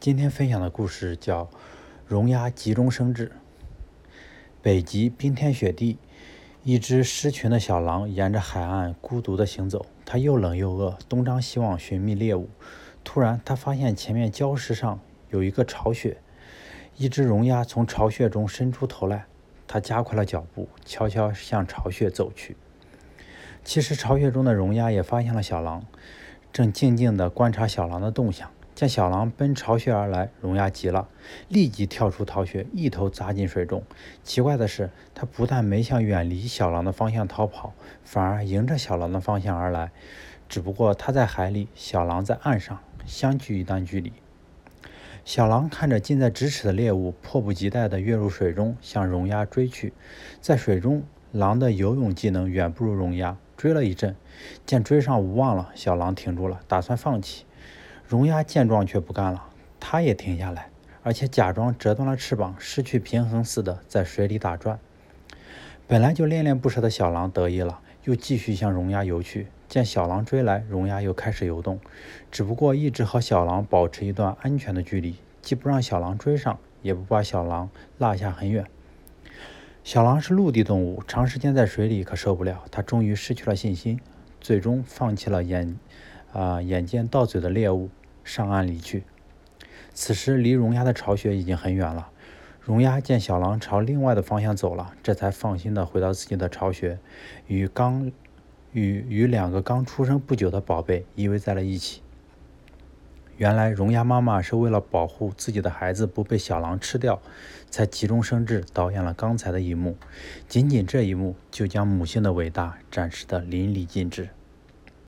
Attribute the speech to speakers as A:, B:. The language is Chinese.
A: 今天分享的故事叫《绒鸭急中生智》。北极冰天雪地，一只失群的小狼沿着海岸孤独地行走。它又冷又饿，东张西望寻觅猎物。突然，它发现前面礁石上有一个巢穴，一只绒鸭从巢穴中伸出头来。它加快了脚步，悄悄向巢穴走去。其实，巢穴中的绒鸭也发现了小狼，正静静地观察小狼的动向。见小狼奔巢穴而来，荣鸭急了，立即跳出巢穴，一头扎进水中。奇怪的是，它不但没向远离小狼的方向逃跑，反而迎着小狼的方向而来。只不过它在海里，小狼在岸上，相距一段距离。小狼看着近在咫尺的猎物，迫不及待地跃入水中，向荣鸭追去。在水中，狼的游泳技能远不如荣鸭。追了一阵，见追上无望了，小狼停住了，打算放弃。荣鸭见状却不干了，它也停下来，而且假装折断了翅膀，失去平衡似的在水里打转。本来就恋恋不舍的小狼得意了，又继续向荣鸭游去。见小狼追来，荣鸭又开始游动，只不过一直和小狼保持一段安全的距离，既不让小狼追上，也不把小狼落下很远。小狼是陆地动物，长时间在水里可受不了，它终于失去了信心，最终放弃了眼啊眼见到嘴的猎物。上岸离去。此时离荣鸭的巢穴已经很远了。荣鸭见小狼朝另外的方向走了，这才放心的回到自己的巢穴，与刚与与两个刚出生不久的宝贝依偎在了一起。原来荣鸭妈妈是为了保护自己的孩子不被小狼吃掉，才急中生智导演了刚才的一幕。仅仅这一幕，就将母性的伟大展示的淋漓尽致。